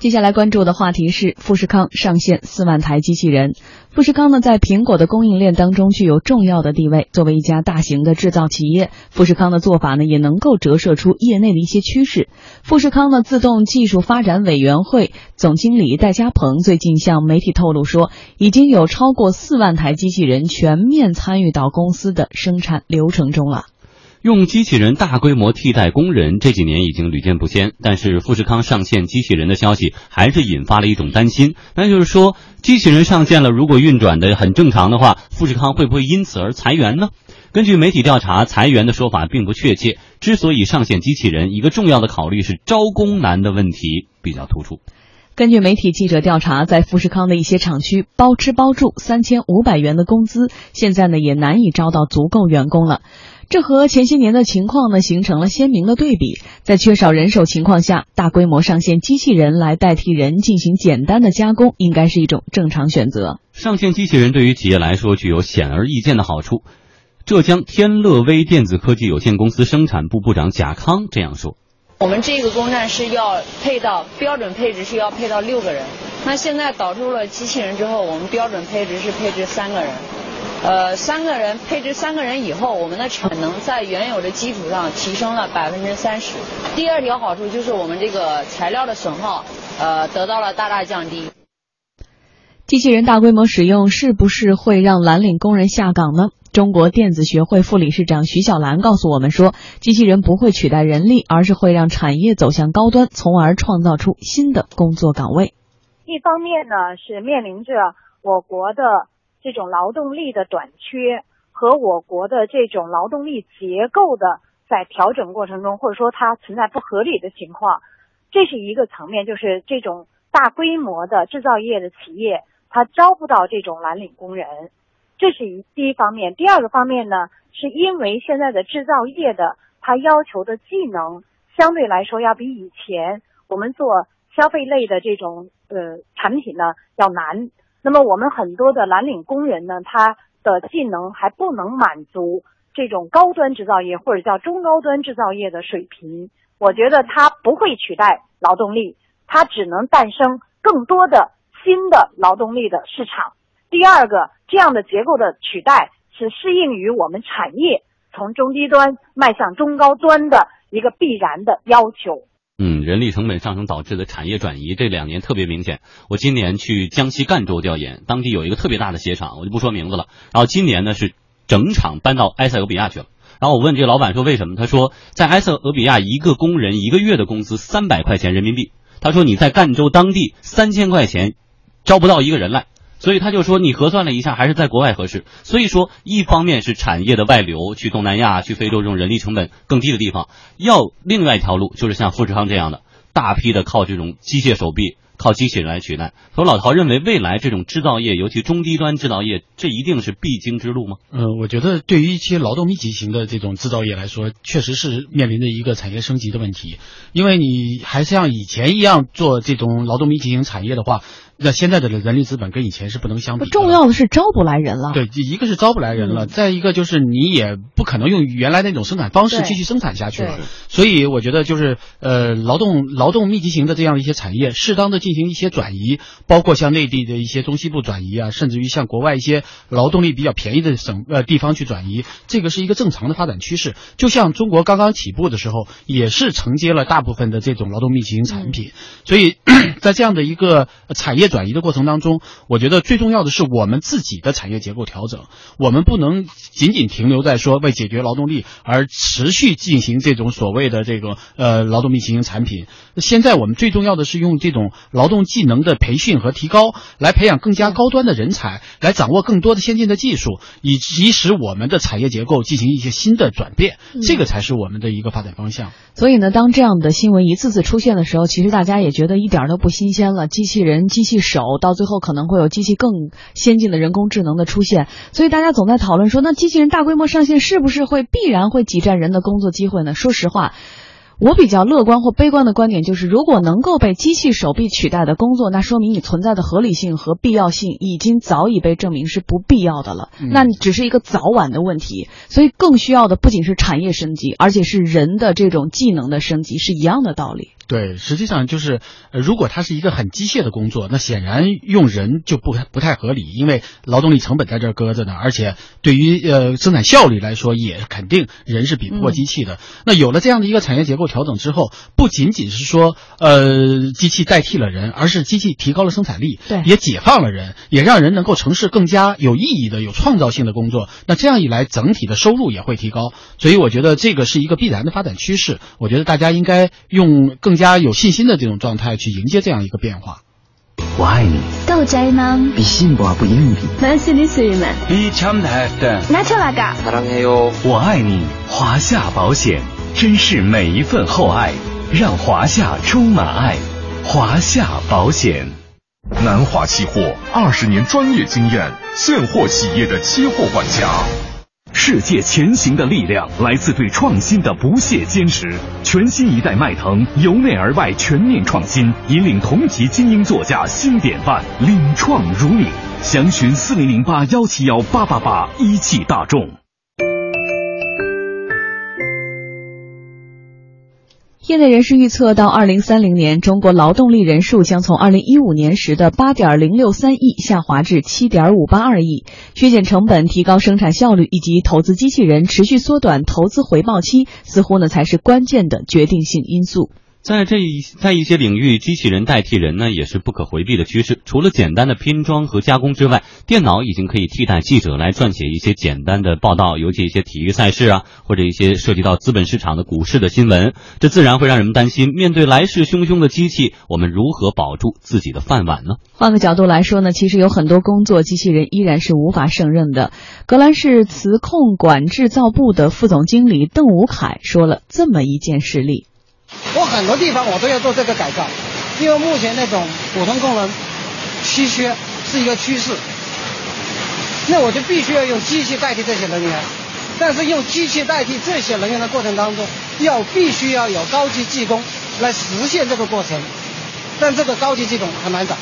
接下来关注的话题是富士康上线四万台机器人。富士康呢，在苹果的供应链当中具有重要的地位。作为一家大型的制造企业，富士康的做法呢，也能够折射出业内的一些趋势。富士康的自动技术发展委员会总经理戴家鹏最近向媒体透露说，已经有超过四万台机器人全面参与到公司的生产流程中了。用机器人大规模替代工人，这几年已经屡见不鲜。但是富士康上线机器人的消息，还是引发了一种担心，那就是说，机器人上线了，如果运转的很正常的话，富士康会不会因此而裁员呢？根据媒体调查，裁员的说法并不确切。之所以上线机器人，一个重要的考虑是招工难的问题比较突出。根据媒体记者调查，在富士康的一些厂区，包吃包住三千五百元的工资，现在呢也难以招到足够员工了。这和前些年的情况呢形成了鲜明的对比。在缺少人手情况下，大规模上线机器人来代替人进行简单的加工，应该是一种正常选择。上线机器人对于企业来说具有显而易见的好处。浙江天乐威电子科技有限公司生产部部长贾康这样说：“我们这个工站是要配到标准配置是要配到六个人，那现在导入了机器人之后，我们标准配置是配置三个人。”呃，三个人配置三个人以后，我们的产能在原有的基础上提升了百分之三十。第二条好处就是我们这个材料的损耗，呃，得到了大大降低。机器人大规模使用是不是会让蓝领工人下岗呢？中国电子学会副理事长徐小兰告诉我们说，机器人不会取代人力，而是会让产业走向高端，从而创造出新的工作岗位。一方面呢，是面临着我国的。这种劳动力的短缺和我国的这种劳动力结构的在调整过程中，或者说它存在不合理的情况，这是一个层面，就是这种大规模的制造业的企业，它招不到这种蓝领工人，这是一第一方面。第二个方面呢，是因为现在的制造业的它要求的技能相对来说要比以前我们做消费类的这种呃产品呢要难。那么我们很多的蓝领工人呢，他的技能还不能满足这种高端制造业或者叫中高端制造业的水平。我觉得它不会取代劳动力，它只能诞生更多的新的劳动力的市场。第二个，这样的结构的取代是适应于我们产业从中低端迈向中高端的一个必然的要求。嗯，人力成本上升导致的产业转移，这两年特别明显。我今年去江西赣州调研，当地有一个特别大的鞋厂，我就不说名字了。然后今年呢是整厂搬到埃塞俄比亚去了。然后我问这个老板说为什么？他说在埃塞俄比亚一个工人一个月的工资三百块钱人民币。他说你在赣州当地三千块钱招不到一个人来。所以他就说，你核算了一下，还是在国外合适。所以说，一方面是产业的外流，去东南亚、去非洲这种人力成本更低的地方；要另外一条路，就是像富士康这样的，大批的靠这种机械手臂。靠机器人来取代，所以老陶认为未来这种制造业，尤其中低端制造业，这一定是必经之路吗？嗯，我觉得对于一些劳动密集型的这种制造业来说，确实是面临着一个产业升级的问题。因为你还像以前一样做这种劳动密集型产业的话，那现在的人力资本跟以前是不能相比。重要的是招不来人了。对，一个是招不来人了，再一个就是你也不可能用原来那种生产方式继续生产下去了。所以我觉得就是呃，劳动劳动密集型的这样一些产业，适当的进。进行一些转移，包括像内地的一些中西部转移啊，甚至于像国外一些劳动力比较便宜的省呃地方去转移，这个是一个正常的发展趋势。就像中国刚刚起步的时候，也是承接了大部分的这种劳动密集型产品。所以 在这样的一个产业转移的过程当中，我觉得最重要的是我们自己的产业结构调整。我们不能仅仅停留在说为解决劳动力而持续进行这种所谓的这个呃劳动密集型产品。现在我们最重要的是用这种。劳动技能的培训和提高，来培养更加高端的人才，来掌握更多的先进的技术，以及使我们的产业结构进行一些新的转变，这个才是我们的一个发展方向。所以呢，当这样的新闻一次次出现的时候，其实大家也觉得一点都不新鲜了。机器人、机器手，到最后可能会有机器更先进的人工智能的出现。所以大家总在讨论说，那机器人大规模上线是不是会必然会挤占人的工作机会呢？说实话。我比较乐观或悲观的观点就是，如果能够被机器手臂取代的工作，那说明你存在的合理性和必要性已经早已被证明是不必要的了。那你只是一个早晚的问题。所以更需要的不仅是产业升级，而且是人的这种技能的升级，是一样的道理。对，实际上就是，呃如果它是一个很机械的工作，那显然用人就不不太合理，因为劳动力成本在这儿搁着呢，而且对于呃生产效率来说，也肯定人是比不过机器的。那有了这样的一个产业结构调整之后，不仅仅是说呃机器代替了人，而是机器提高了生产力，对，也解放了人，也让人能够从事更加有意义的、有创造性的工作。那这样一来，整体的收入也会提高。所以我觉得这个是一个必然的发展趋势。我觉得大家应该用更。加有信心的这种状态去迎接这样一个变化。我爱你。到宅吗？比幸福不容易。만수리수만比참다했다 나처라가 사랑해 요。 我爱你，华夏保险，珍视每一份厚爱，让华夏充满爱。华夏保险。南华期货二十年专业经验，现货企业的期货管家。 世界前行的力量来自对创新的不懈坚持。全新一代迈腾由内而外全面创新，引领同级精英座驾新典范，领创如领。详询四零零八幺七幺八八八，一汽大众。业内人士预测，到二零三零年，中国劳动力人数将从二零一五年时的八点零六三亿下滑至七点五八二亿。削减成本、提高生产效率以及投资机器人、持续缩短投资回报期，似乎呢才是关键的决定性因素。在这一在一些领域，机器人代替人呢，也是不可回避的趋势。除了简单的拼装和加工之外，电脑已经可以替代记者来撰写一些简单的报道，尤其一些体育赛事啊，或者一些涉及到资本市场的股市的新闻。这自然会让人们担心，面对来势汹汹的机器，我们如何保住自己的饭碗呢？换个角度来说呢，其实有很多工作，机器人依然是无法胜任的。格兰仕磁控管制造部的副总经理邓武凯说了这么一件事例。我很多地方我都要做这个改造，因为目前那种普通工人稀缺是一个趋势，那我就必须要用机器代替这些人员，但是用机器代替这些人员的过程当中，要必须要有高级技工来实现这个过程，但这个高级技工很难找，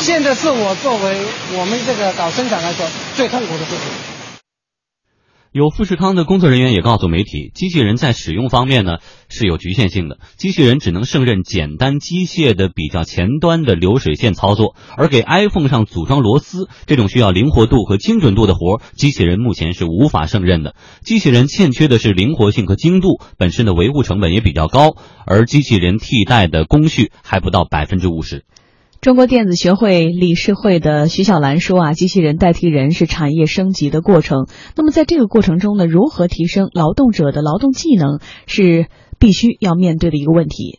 现在是我作为我们这个搞生产来说最痛苦的事情。有富士康的工作人员也告诉媒体，机器人在使用方面呢是有局限性的，机器人只能胜任简单机械的比较前端的流水线操作，而给 iPhone 上组装螺丝这种需要灵活度和精准度的活，机器人目前是无法胜任的。机器人欠缺的是灵活性和精度，本身的维护成本也比较高，而机器人替代的工序还不到百分之五十。中国电子学会理事会的徐小兰说：“啊，机器人代替人是产业升级的过程。那么在这个过程中呢，如何提升劳动者的劳动技能，是必须要面对的一个问题。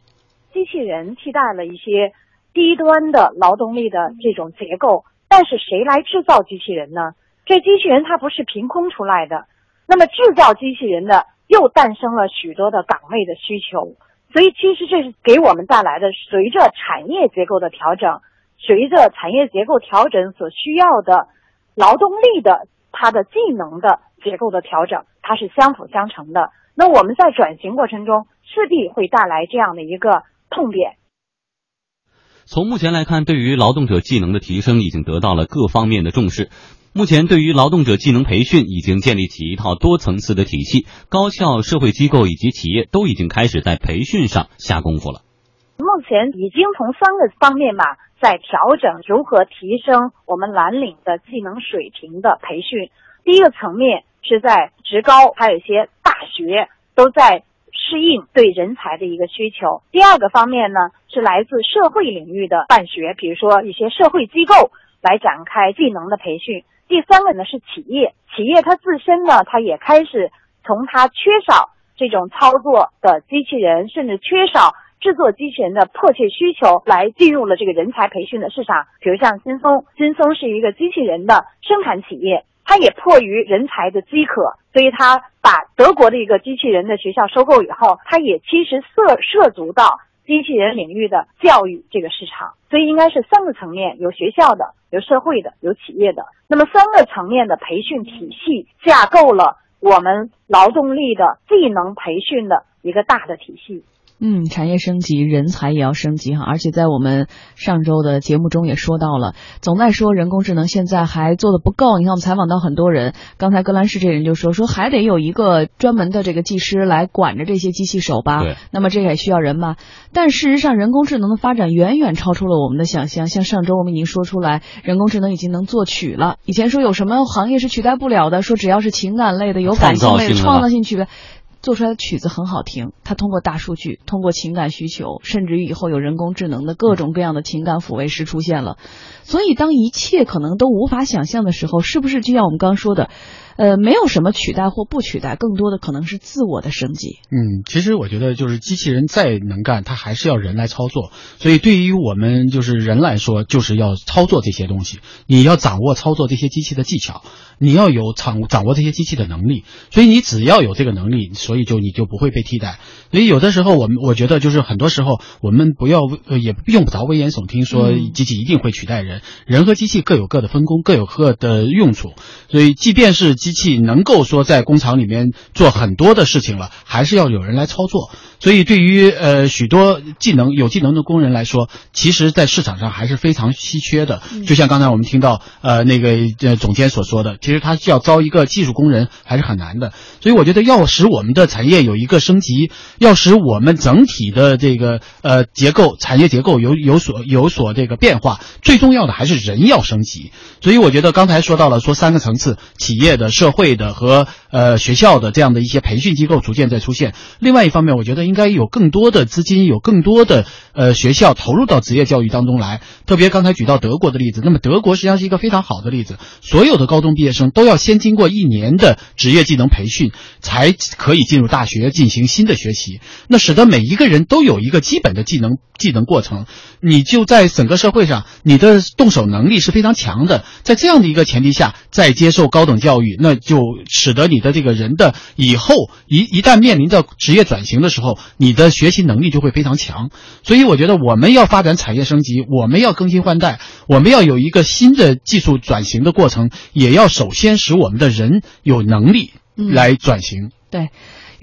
机器人替代了一些低端的劳动力的这种结构，但是谁来制造机器人呢？这机器人它不是凭空出来的。那么制造机器人的又诞生了许多的岗位的需求。”所以，其实这是给我们带来的，随着产业结构的调整，随着产业结构调整所需要的劳动力的它的技能的结构的调整，它是相辅相成的。那我们在转型过程中，势必会带来这样的一个痛点。从目前来看，对于劳动者技能的提升，已经得到了各方面的重视。目前，对于劳动者技能培训已经建立起一套多层次的体系，高校、社会机构以及企业都已经开始在培训上下功夫了。目前已经从三个方面嘛，在调整如何提升我们蓝领的技能水平的培训。第一个层面是在职高，还有一些大学都在适应对人才的一个需求。第二个方面呢，是来自社会领域的办学，比如说一些社会机构来展开技能的培训。第三个呢是企业，企业它自身呢，它也开始从它缺少这种操作的机器人，甚至缺少制作机器人的迫切需求，来进入了这个人才培训的市场。比如像新松，新松是一个机器人的生产企业，它也迫于人才的饥渴，所以它把德国的一个机器人的学校收购以后，它也其实涉涉足到。机器人领域的教育这个市场，所以应该是三个层面：有学校的，有社会的，有企业的。那么三个层面的培训体系架构了我们劳动力的技能培训的一个大的体系。嗯，产业升级，人才也要升级哈。而且在我们上周的节目中也说到了，总在说人工智能现在还做的不够。你看我们采访到很多人，刚才格兰仕这人就说说还得有一个专门的这个技师来管着这些机器手吧。对。那么这也需要人吧？但事实上，人工智能的发展远远超出了我们的想象。像上周我们已经说出来，人工智能已经能作曲了。以前说有什么行业是取代不了的，说只要是情感类的、有感性类的、创造性取代。做出来的曲子很好听，它通过大数据，通过情感需求，甚至于以后有人工智能的各种各样的情感抚慰师出现了。所以，当一切可能都无法想象的时候，是不是就像我们刚刚说的？呃，没有什么取代或不取代，更多的可能是自我的升级。嗯，其实我觉得就是机器人再能干，它还是要人来操作。所以对于我们就是人来说，就是要操作这些东西，你要掌握操作这些机器的技巧，你要有掌掌握这些机器的能力。所以你只要有这个能力，所以就你就不会被替代。所以有的时候我们我觉得就是很多时候我们不要也用不着危言耸听说机器一定会取代人，人和机器各有各的分工，各有各的用处。所以即便是机器能够说在工厂里面做很多的事情了，还是要有人来操作。所以对于呃许多技能有技能的工人来说，其实在市场上还是非常稀缺的。就像刚才我们听到呃那个呃总监所说的，其实他要招一个技术工人还是很难的。所以我觉得要使我们的产业有一个升级，要使我们整体的这个呃结构产业结构有有所有所这个变化，最重要的还是人要升级。所以我觉得刚才说到了说三个层次，企业的。社会的和呃学校的这样的一些培训机构逐渐在出现。另外一方面，我觉得应应该有更多的资金，有更多的呃学校投入到职业教育当中来。特别刚才举到德国的例子，那么德国实际上是一个非常好的例子。所有的高中毕业生都要先经过一年的职业技能培训，才可以进入大学进行新的学习。那使得每一个人都有一个基本的技能技能过程。你就在整个社会上，你的动手能力是非常强的。在这样的一个前提下，再接受高等教育。那就使得你的这个人的以后一一旦面临着职业转型的时候，你的学习能力就会非常强。所以我觉得我们要发展产业升级，我们要更新换代，我们要有一个新的技术转型的过程，也要首先使我们的人有能力来转型。对。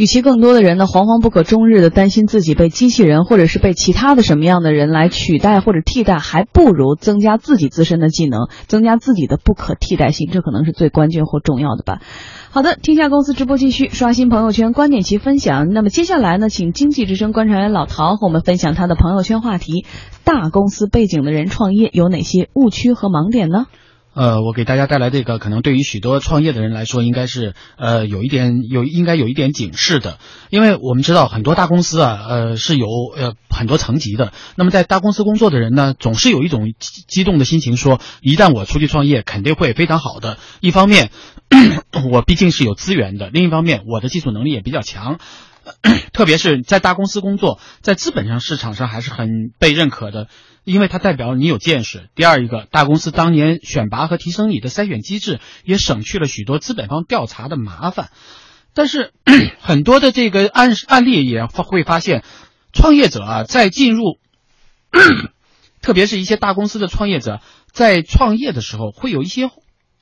与其更多的人呢惶惶不可终日的担心自己被机器人或者是被其他的什么样的人来取代或者替代，还不如增加自己自身的技能，增加自己的不可替代性，这可能是最关键或重要的吧。好的，天下公司直播继续刷新朋友圈观点及分享。那么接下来呢，请经济之声观察员老陶和我们分享他的朋友圈话题：大公司背景的人创业有哪些误区和盲点呢？呃，我给大家带来这个，可能对于许多创业的人来说，应该是呃有一点有应该有一点警示的，因为我们知道很多大公司啊，呃是有呃很多层级的。那么在大公司工作的人呢，总是有一种激动的心情，说一旦我出去创业，肯定会非常好的。一方面，我毕竟是有资源的；另一方面，我的技术能力也比较强。特别是在大公司工作，在资本上市场上还是很被认可的。因为它代表你有见识。第二一个，大公司当年选拔和提升你的筛选机制，也省去了许多资本方调查的麻烦。但是 很多的这个案案例也会发现，创业者啊，在进入，特别是一些大公司的创业者，在创业的时候会有一些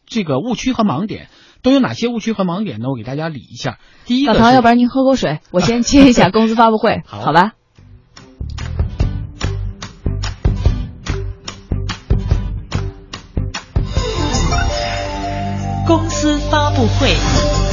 这个误区和盲点。都有哪些误区和盲点呢？我给大家理一下。第一个，老唐，要不然您喝口水，我先 接一下公司发布会，好吧？公司发布会。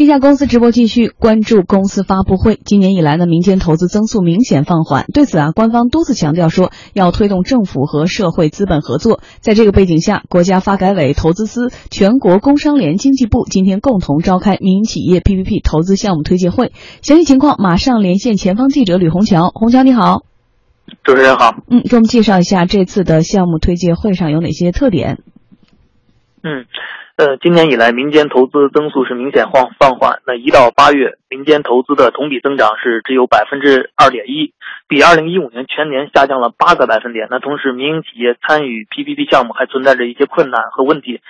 天下公司直播继续关注公司发布会。今年以来呢，民间投资增速明显放缓。对此啊，官方多次强调说要推动政府和社会资本合作。在这个背景下，国家发改委、投资司、全国工商联、经济部今天共同召开民营企业 PPP 投资项目推介会。详细情况马上连线前方记者吕红桥。红桥你好。主持人好，嗯，给我们介绍一下这次的项目推介会上有哪些特点？嗯，呃，今年以来民间投资增速是明显放放缓。那一到八月，民间投资的同比增长是只有百分之二点一，比二零一五年全年下降了八个百分点。那同时，民营企业参与 PPP 项目还存在着一些困难和问题。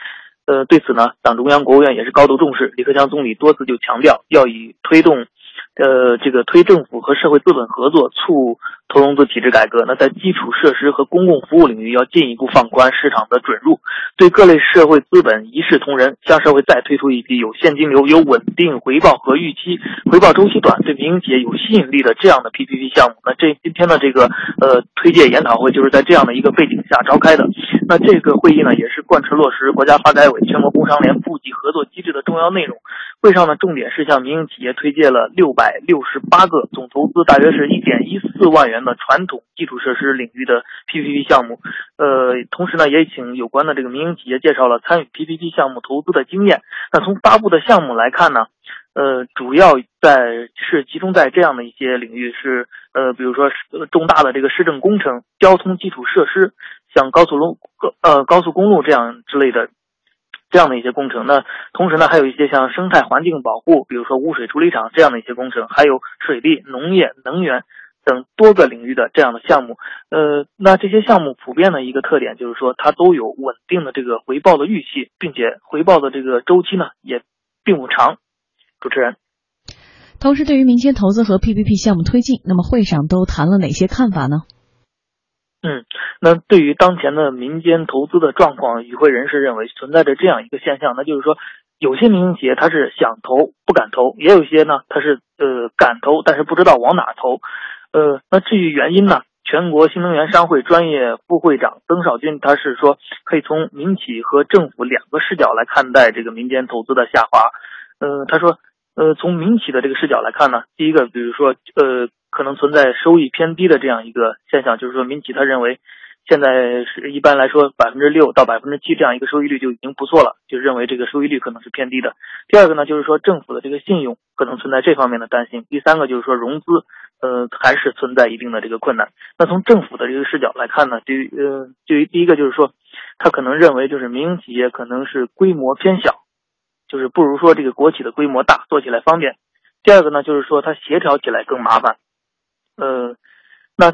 呃，对此呢，党中央、国务院也是高度重视。李克强总理多次就强调，要以推动。呃，这个推政府和社会资本合作，促投融资体制改革。那在基础设施和公共服务领域要进一步放宽市场的准入，对各类社会资本一视同仁，向社会再推出一批有现金流、有稳定回报和预期回报周期短、对民营企业有吸引力的这样的 PPP 项目。那这今天的这个呃推介研讨会就是在这样的一个背景下召开的。那这个会议呢，也是贯彻落实国家发改委、全国工商联部级合作机制的重要内容。会上呢，重点是向民营企业推介了六百六十八个，总投资大约是一点一四万元的传统基础设施领域的 PPP 项目。呃，同时呢，也请有关的这个民营企业介绍了参与 PPP 项目投资的经验。那从发布的项目来看呢，呃，主要在是集中在这样的一些领域，是呃，比如说重大的这个市政工程、交通基础设施，像高速路、呃高速公路这样之类的。这样的一些工程，那同时呢，还有一些像生态环境保护，比如说污水处理厂这样的一些工程，还有水利、农业、能源等多个领域的这样的项目。呃，那这些项目普遍的一个特点就是说，它都有稳定的这个回报的预期，并且回报的这个周期呢也并不长。主持人，同时对于民间投资和 PPP 项目推进，那么会上都谈了哪些看法呢？嗯，那对于当前的民间投资的状况，与会人士认为存在着这样一个现象，那就是说，有些民营企业它是想投不敢投，也有些呢它是呃敢投，但是不知道往哪投。呃，那至于原因呢，全国新能源商会专业副会长曾少军他是说，可以从民企和政府两个视角来看待这个民间投资的下滑。嗯，他说，呃，从民企的这个视角来看呢，第一个，比如说呃。可能存在收益偏低的这样一个现象，就是说民企他认为，现在是一般来说百分之六到百分之七这样一个收益率就已经不错了，就认为这个收益率可能是偏低的。第二个呢，就是说政府的这个信用可能存在这方面的担心。第三个就是说融资，呃，还是存在一定的这个困难。那从政府的这个视角来看呢，对于呃，对于第一个就是说，他可能认为就是民营企业可能是规模偏小，就是不如说这个国企的规模大，做起来方便。第二个呢，就是说它协调起来更麻烦。呃，那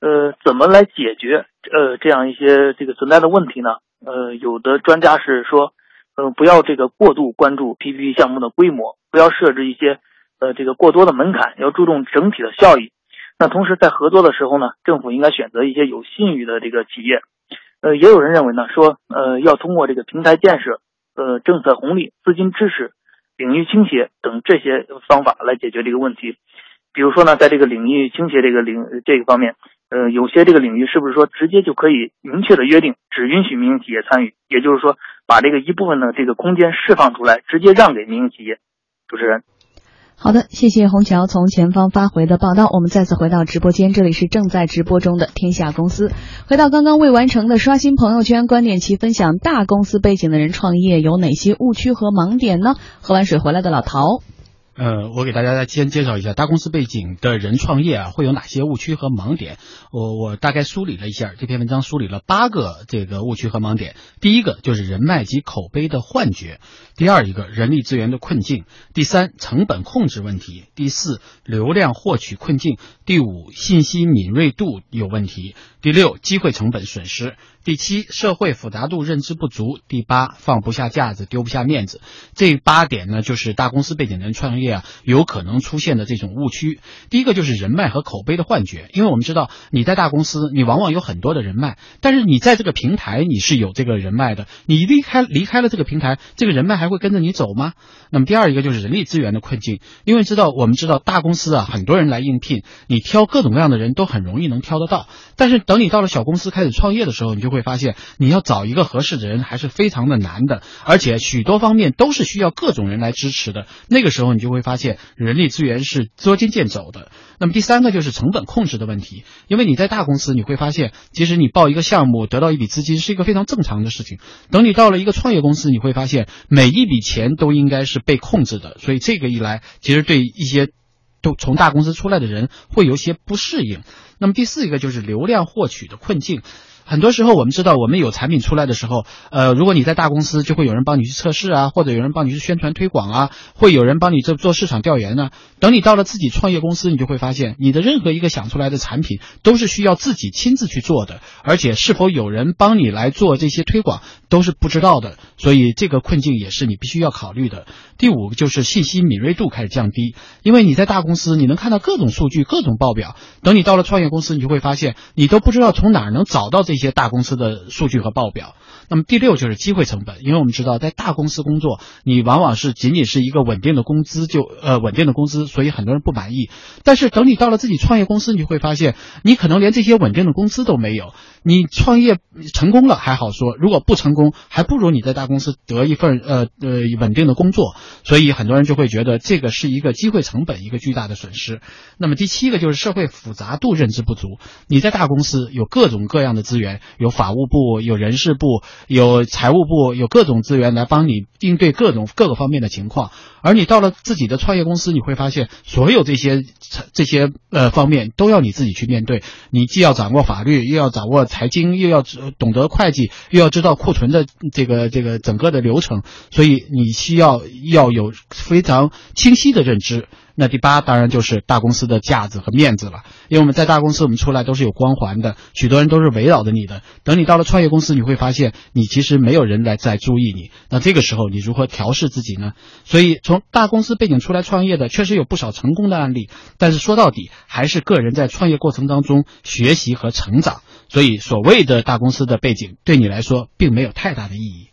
呃，怎么来解决呃这样一些这个存在的问题呢？呃，有的专家是说，呃，不要这个过度关注 PPP 项目的规模，不要设置一些呃这个过多的门槛，要注重整体的效益。那同时在合作的时候呢，政府应该选择一些有信誉的这个企业。呃，也有人认为呢，说呃要通过这个平台建设、呃政策红利、资金支持、领域倾斜等这些方法来解决这个问题。比如说呢，在这个领域倾斜这个领这个方面，呃，有些这个领域是不是说直接就可以明确的约定，只允许民营企业参与？也就是说，把这个一部分的这个空间释放出来，直接让给民营企业。主持人。好的，谢谢虹桥从前方发回的报道。我们再次回到直播间，这里是正在直播中的天下公司。回到刚刚未完成的刷新朋友圈观点期分享，大公司背景的人创业有哪些误区和盲点呢？喝完水回来的老陶。呃，我给大家先介绍一下大公司背景的人创业啊，会有哪些误区和盲点？我我大概梳理了一下，这篇文章梳理了八个这个误区和盲点。第一个就是人脉及口碑的幻觉，第二一个人力资源的困境，第三成本控制问题，第四流量获取困境，第五信息敏锐度有问题，第六机会成本损失。第七，社会复杂度认知不足；第八，放不下架子，丢不下面子。这八点呢，就是大公司背景的人创业啊，有可能出现的这种误区。第一个就是人脉和口碑的幻觉，因为我们知道你在大公司，你往往有很多的人脉，但是你在这个平台你是有这个人脉的，你离开离开了这个平台，这个人脉还会跟着你走吗？那么第二一个就是人力资源的困境，因为知道我们知道大公司啊，很多人来应聘，你你挑各种各样的人都很容易能挑得到，但是等你到了小公司开始创业的时候，你就。会发现，你要找一个合适的人还是非常的难的，而且许多方面都是需要各种人来支持的。那个时候，你就会发现人力资源是捉襟见肘的。那么第三个就是成本控制的问题，因为你在大公司，你会发现，其实你报一个项目得到一笔资金是一个非常正常的事情。等你到了一个创业公司，你会发现每一笔钱都应该是被控制的。所以这个一来，其实对一些都从大公司出来的人会有些不适应。那么第四一个就是流量获取的困境。很多时候我们知道，我们有产品出来的时候，呃，如果你在大公司，就会有人帮你去测试啊，或者有人帮你去宣传推广啊，会有人帮你做做市场调研呢。等你到了自己创业公司，你就会发现，你的任何一个想出来的产品都是需要自己亲自去做的，而且是否有人帮你来做这些推广都是不知道的。所以这个困境也是你必须要考虑的。第五个就是信息敏锐度开始降低，因为你在大公司，你能看到各种数据、各种报表，等你到了创业公司，你就会发现，你都不知道从哪儿能找到这一些大公司的数据和报表。那么第六就是机会成本，因为我们知道在大公司工作，你往往是仅仅是一个稳定的工资就呃稳定的工资，所以很多人不满意。但是等你到了自己创业公司，你会发现，你可能连这些稳定的工资都没有。你创业成功了还好说，如果不成功，还不如你在大公司得一份呃呃稳定的工作。所以很多人就会觉得这个是一个机会成本，一个巨大的损失。那么第七个就是社会复杂度认知不足。你在大公司有各种各样的资源有法务部，有人事部。有财务部有各种资源来帮你应对各种各个方面的情况，而你到了自己的创业公司，你会发现所有这些这些呃方面都要你自己去面对。你既要掌握法律，又要掌握财经，又要懂得会计，又要知道库存的这个这个整个的流程，所以你需要要有非常清晰的认知。那第八当然就是大公司的架子和面子了，因为我们在大公司，我们出来都是有光环的，许多人都是围绕着你的。等你到了创业公司，你会发现你其实没有人来在注意你。那这个时候你如何调试自己呢？所以从大公司背景出来创业的，确实有不少成功的案例。但是说到底，还是个人在创业过程当中学习和成长。所以所谓的大公司的背景，对你来说并没有太大的意义。